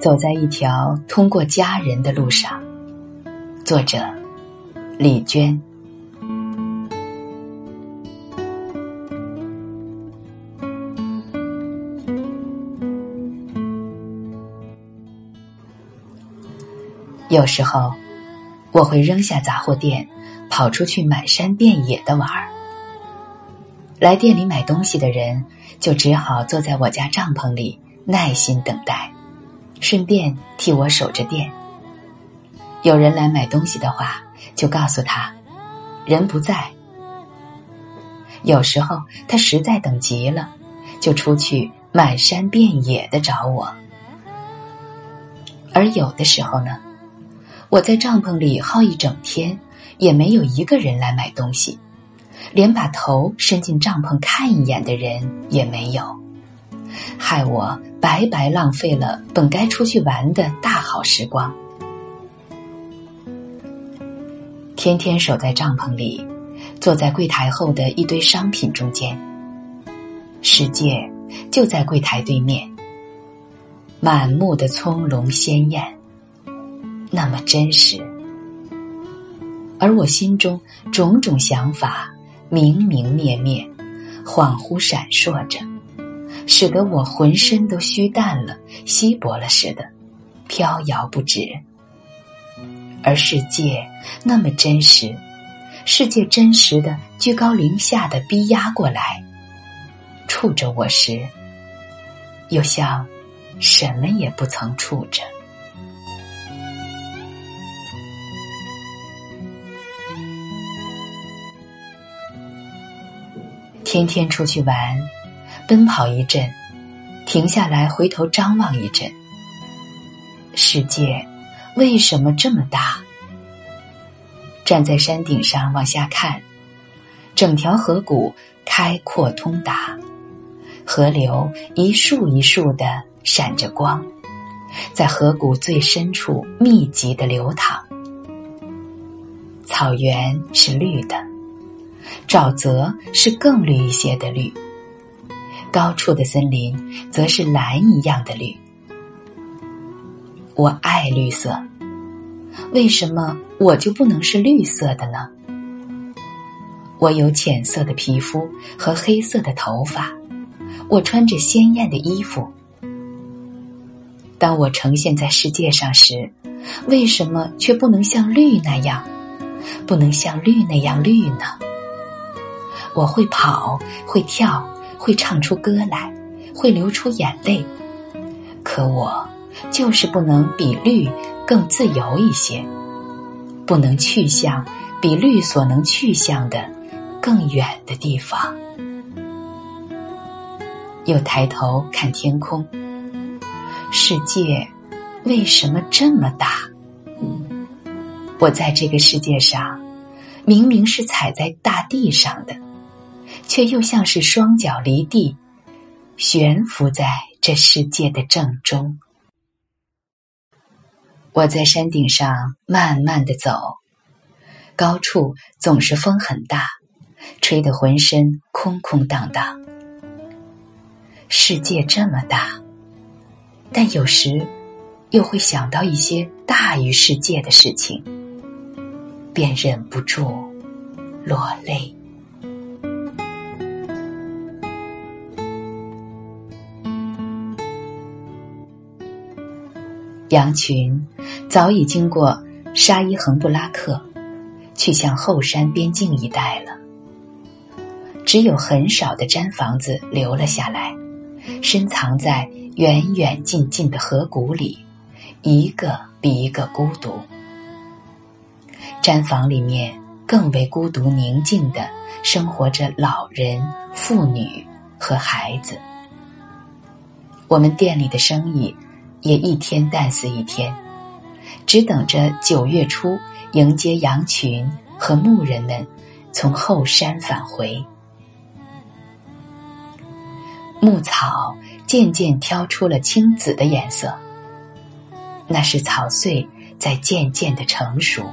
走在一条通过家人的路上。作者：李娟。有时候，我会扔下杂货店，跑出去满山遍野的玩儿。来店里买东西的人，就只好坐在我家帐篷里耐心等待，顺便替我守着店。有人来买东西的话，就告诉他，人不在。有时候他实在等急了，就出去满山遍野的找我。而有的时候呢？我在帐篷里耗一整天，也没有一个人来买东西，连把头伸进帐篷看一眼的人也没有，害我白白浪费了本该出去玩的大好时光。天天守在帐篷里，坐在柜台后的一堆商品中间，世界就在柜台对面，满目的葱茏鲜艳。那么真实，而我心中种种想法明明灭灭，恍惚闪烁着，使得我浑身都虚淡了、稀薄了似的，飘摇不止。而世界那么真实，世界真实的居高临下的逼压过来，触着我时，又像什么也不曾触着。天天出去玩，奔跑一阵，停下来回头张望一阵。世界为什么这么大？站在山顶上往下看，整条河谷开阔通达，河流一束一束的闪着光，在河谷最深处密集的流淌。草原是绿的。沼泽是更绿一些的绿，高处的森林则是蓝一样的绿。我爱绿色，为什么我就不能是绿色的呢？我有浅色的皮肤和黑色的头发，我穿着鲜艳的衣服。当我呈现在世界上时，为什么却不能像绿那样，不能像绿那样绿呢？我会跑，会跳，会唱出歌来，会流出眼泪，可我就是不能比绿更自由一些，不能去向比绿所能去向的更远的地方。又抬头看天空，世界为什么这么大？我在这个世界上，明明是踩在大地上的。却又像是双脚离地，悬浮在这世界的正中。我在山顶上慢慢的走，高处总是风很大，吹得浑身空空荡荡。世界这么大，但有时又会想到一些大于世界的事情，便忍不住落泪。羊群早已经过沙伊恒布拉克，去向后山边境一带了。只有很少的毡房子留了下来，深藏在远远近近的河谷里，一个比一个孤独。毡房里面更为孤独宁静的生活着老人、妇女和孩子。我们店里的生意。也一天淡似一天，只等着九月初迎接羊群和牧人们从后山返回。牧草渐渐挑出了青紫的颜色，那是草穗在渐渐的成熟。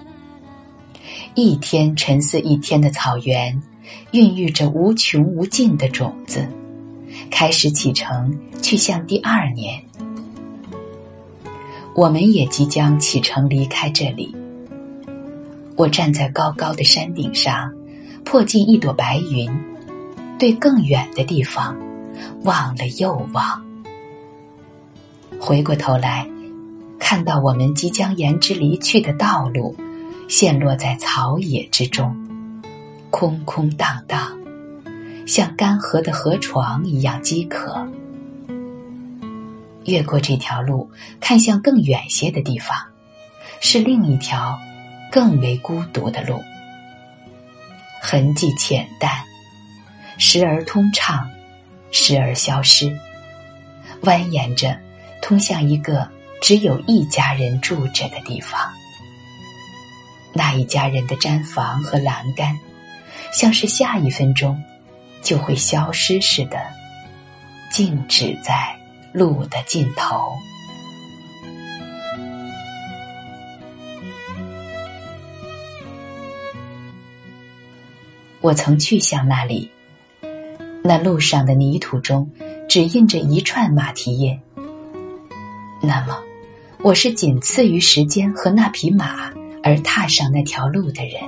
一天沉似一天的草原，孕育着无穷无尽的种子，开始启程去向第二年。我们也即将启程离开这里。我站在高高的山顶上，破进一朵白云，对更远的地方望了又望。回过头来，看到我们即将沿之离去的道路，陷落在草野之中，空空荡荡，像干涸的河床一样饥渴。越过这条路，看向更远些的地方，是另一条更为孤独的路，痕迹浅淡，时而通畅，时而消失，蜿蜒着，通向一个只有一家人住着的地方。那一家人的毡房和栏杆，像是下一分钟就会消失似的，静止在。路的尽头，我曾去向那里。那路上的泥土中只印着一串马蹄印。那么，我是仅次于时间和那匹马而踏上那条路的人。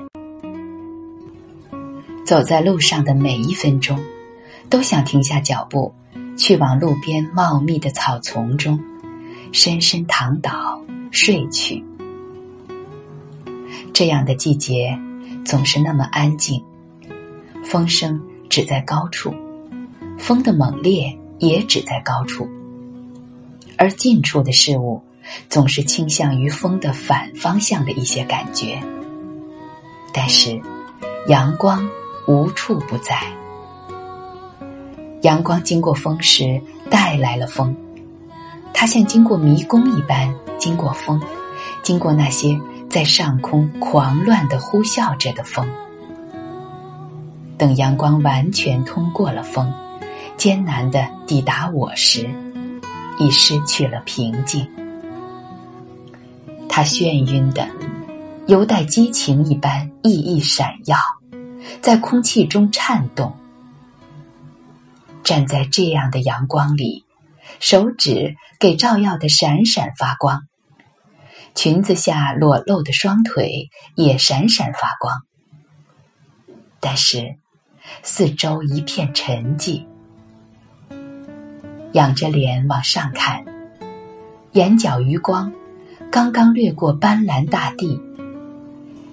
走在路上的每一分钟，都想停下脚步。去往路边茂密的草丛中，深深躺倒睡去。这样的季节总是那么安静，风声只在高处，风的猛烈也只在高处，而近处的事物总是倾向于风的反方向的一些感觉。但是，阳光无处不在。阳光经过风时，带来了风，它像经过迷宫一般经过风，经过那些在上空狂乱的呼啸着的风。等阳光完全通过了风，艰难的抵达我时，已失去了平静。它眩晕的，犹带激情一般熠熠闪耀，在空气中颤动。站在这样的阳光里，手指给照耀的闪闪发光，裙子下裸露的双腿也闪闪发光。但是，四周一片沉寂，仰着脸往上看，眼角余光刚刚掠过斑斓大地，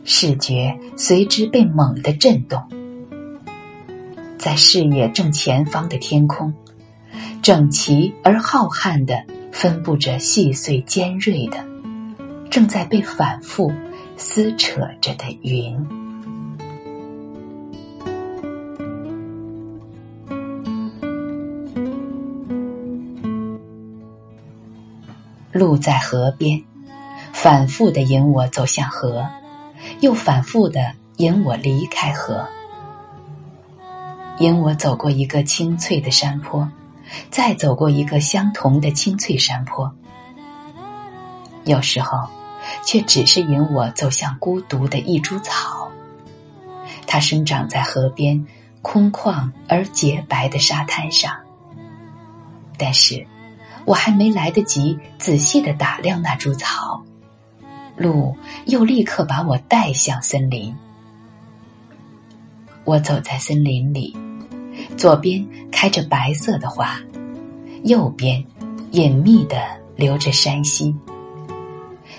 视觉随之被猛地震动。在视野正前方的天空，整齐而浩瀚的分布着细碎尖锐的、正在被反复撕扯着的云。路在河边，反复的引我走向河，又反复的引我离开河。引我走过一个青翠的山坡，再走过一个相同的青翠山坡。有时候，却只是引我走向孤独的一株草。它生长在河边空旷而洁白的沙滩上。但是，我还没来得及仔细的打量那株草，路又立刻把我带向森林。我走在森林里。左边开着白色的花，右边隐秘的流着山溪。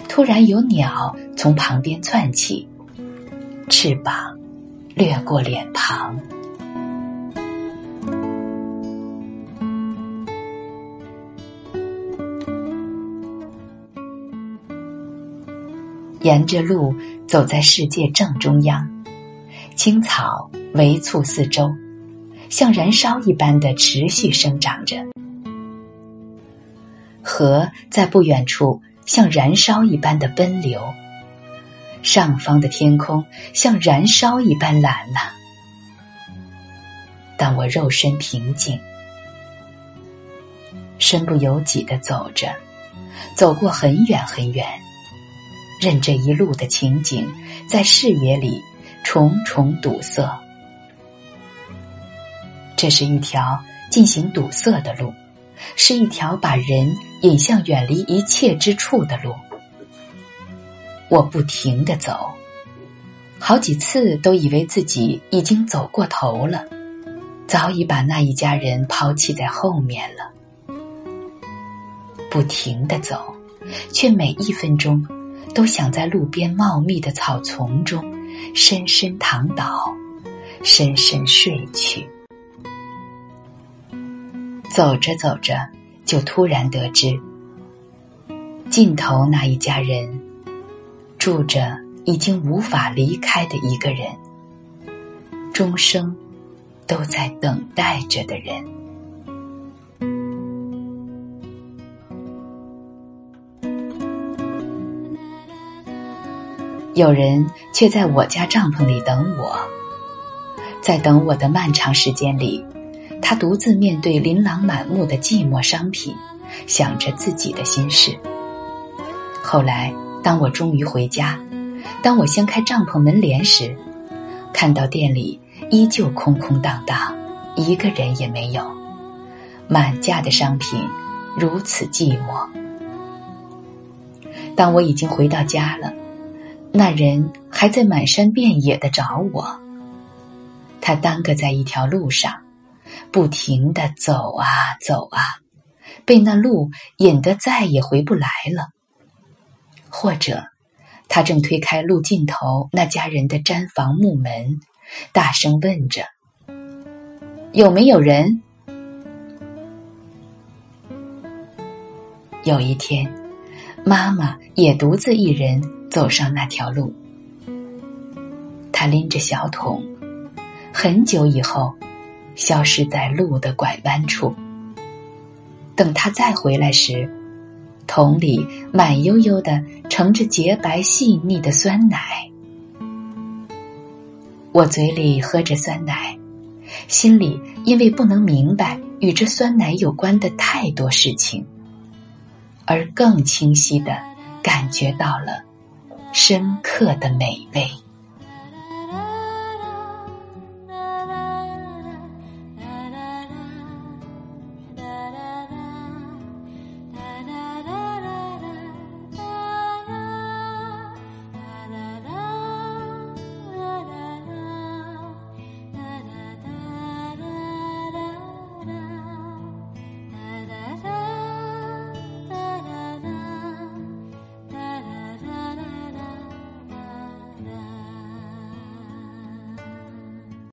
突然有鸟从旁边窜起，翅膀掠过脸庞。沿着路走在世界正中央，青草围簇四周。像燃烧一般的持续生长着，河在不远处像燃烧一般的奔流，上方的天空像燃烧一般蓝呐。但我肉身平静，身不由己的走着，走过很远很远，任这一路的情景在视野里重重堵塞。这是一条进行堵塞的路，是一条把人引向远离一切之处的路。我不停的走，好几次都以为自己已经走过头了，早已把那一家人抛弃在后面了。不停的走，却每一分钟都想在路边茂密的草丛中深深躺倒，深深睡去。走着走着，就突然得知，尽头那一家人住着已经无法离开的一个人，终生都在等待着的人。有人却在我家帐篷里等我，在等我的漫长时间里。他独自面对琳琅满目的寂寞商品，想着自己的心事。后来，当我终于回家，当我掀开帐篷门帘时，看到店里依旧空空荡荡，一个人也没有，满架的商品如此寂寞。当我已经回到家了，那人还在满山遍野的找我。他耽搁在一条路上。不停的走啊走啊，被那路引得再也回不来了。或者，他正推开路尽头那家人的毡房木门，大声问着：“有没有人？”有一天，妈妈也独自一人走上那条路，他拎着小桶，很久以后。消失在路的拐弯处。等他再回来时，桶里满悠悠的盛着洁白细腻的酸奶。我嘴里喝着酸奶，心里因为不能明白与这酸奶有关的太多事情，而更清晰的感觉到了深刻的美味。